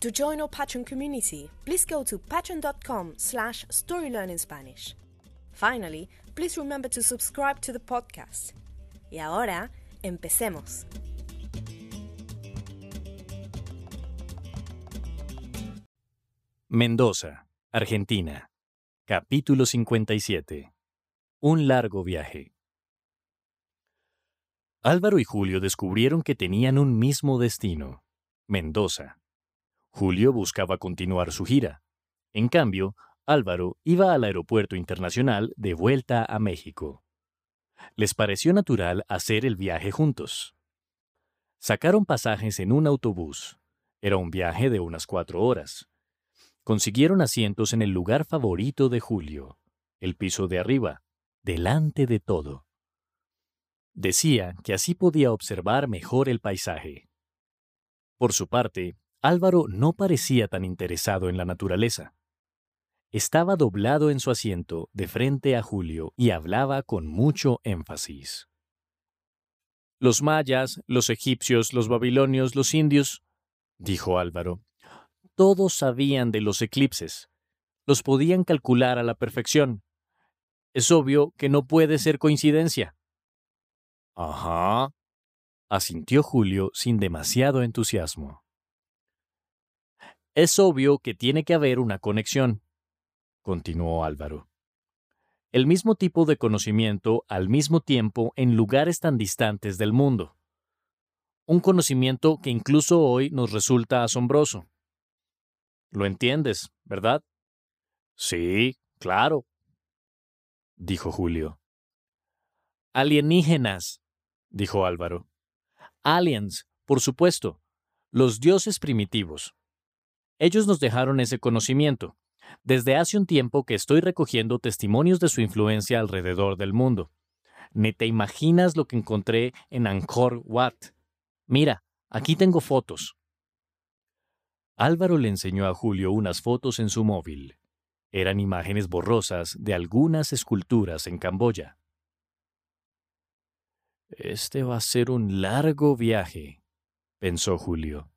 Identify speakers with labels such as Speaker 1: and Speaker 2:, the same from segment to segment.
Speaker 1: To join our Patreon community, please go to patreon.com slash storylearningspanish. Finally, please remember to subscribe to the podcast. Y ahora, empecemos.
Speaker 2: Mendoza, Argentina. Capítulo 57. Un largo viaje. Álvaro y Julio descubrieron que tenían un mismo destino, Mendoza. Julio buscaba continuar su gira. En cambio, Álvaro iba al aeropuerto internacional de vuelta a México. Les pareció natural hacer el viaje juntos. Sacaron pasajes en un autobús. Era un viaje de unas cuatro horas. Consiguieron asientos en el lugar favorito de Julio, el piso de arriba, delante de todo. Decía que así podía observar mejor el paisaje. Por su parte, Álvaro no parecía tan interesado en la naturaleza. Estaba doblado en su asiento de frente a Julio y hablaba con mucho énfasis. Los mayas, los egipcios, los babilonios, los indios, dijo Álvaro, todos sabían de los eclipses. Los podían calcular a la perfección. Es obvio que no puede ser coincidencia. Ajá, asintió Julio sin demasiado entusiasmo. Es obvio que tiene que haber una conexión, continuó Álvaro. El mismo tipo de conocimiento al mismo tiempo en lugares tan distantes del mundo. Un conocimiento que incluso hoy nos resulta asombroso. Lo entiendes, ¿verdad? Sí, claro, dijo Julio. Alienígenas, dijo Álvaro. Aliens, por supuesto, los dioses primitivos. Ellos nos dejaron ese conocimiento. Desde hace un tiempo que estoy recogiendo testimonios de su influencia alrededor del mundo. Ni te imaginas lo que encontré en Angkor Wat. Mira, aquí tengo fotos. Álvaro le enseñó a Julio unas fotos en su móvil. Eran imágenes borrosas de algunas esculturas en Camboya. Este va a ser un largo viaje, pensó Julio.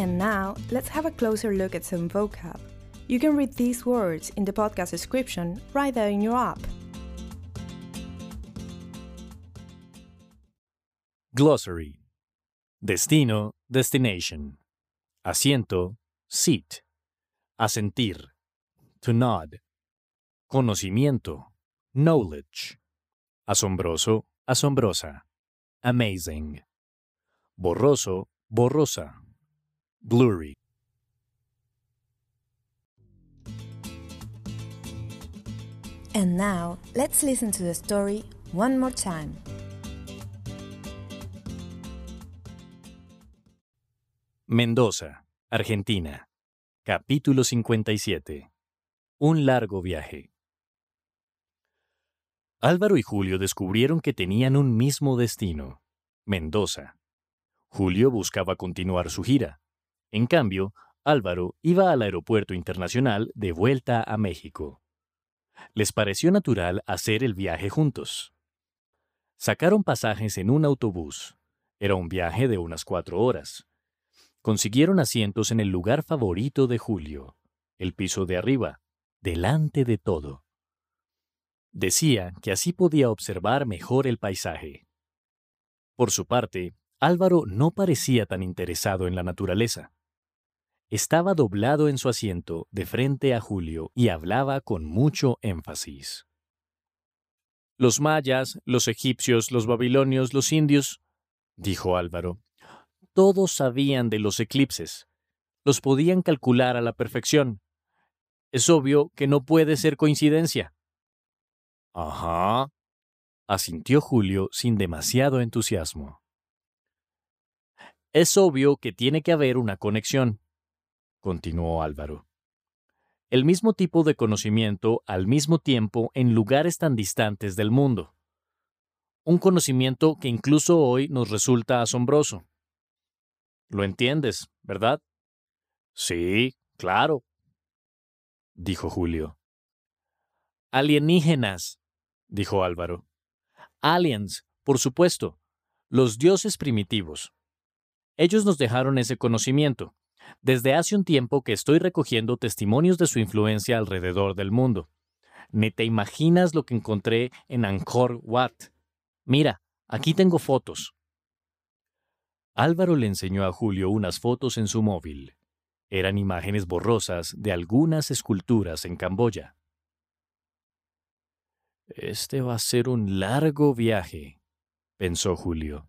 Speaker 1: And now, let's have a closer look at some vocab. You can read these words in the podcast description right there in your app.
Speaker 2: Glossary Destino, destination. Asiento, seat. Asentir, to nod. Conocimiento, knowledge. Asombroso, asombrosa. Amazing. Borroso, borrosa blurry.
Speaker 1: And now, let's listen to the story one more time.
Speaker 2: Mendoza, Argentina. Capítulo 57. Un largo viaje. Álvaro y Julio descubrieron que tenían un mismo destino, Mendoza. Julio buscaba continuar su gira, en cambio, Álvaro iba al aeropuerto internacional de vuelta a México. Les pareció natural hacer el viaje juntos. Sacaron pasajes en un autobús. Era un viaje de unas cuatro horas. Consiguieron asientos en el lugar favorito de Julio, el piso de arriba, delante de todo. Decía que así podía observar mejor el paisaje. Por su parte, Álvaro no parecía tan interesado en la naturaleza. Estaba doblado en su asiento de frente a Julio y hablaba con mucho énfasis. Los mayas, los egipcios, los babilonios, los indios, dijo Álvaro, todos sabían de los eclipses. Los podían calcular a la perfección. Es obvio que no puede ser coincidencia. Ajá, asintió Julio sin demasiado entusiasmo. Es obvio que tiene que haber una conexión continuó Álvaro. El mismo tipo de conocimiento al mismo tiempo en lugares tan distantes del mundo. Un conocimiento que incluso hoy nos resulta asombroso. Lo entiendes, ¿verdad? Sí, claro, dijo Julio. Alienígenas, dijo Álvaro. Aliens, por supuesto, los dioses primitivos. Ellos nos dejaron ese conocimiento, desde hace un tiempo que estoy recogiendo testimonios de su influencia alrededor del mundo. Ni te imaginas lo que encontré en Angkor Wat. Mira, aquí tengo fotos. Álvaro le enseñó a Julio unas fotos en su móvil. Eran imágenes borrosas de algunas esculturas en Camboya. Este va a ser un largo viaje, pensó Julio.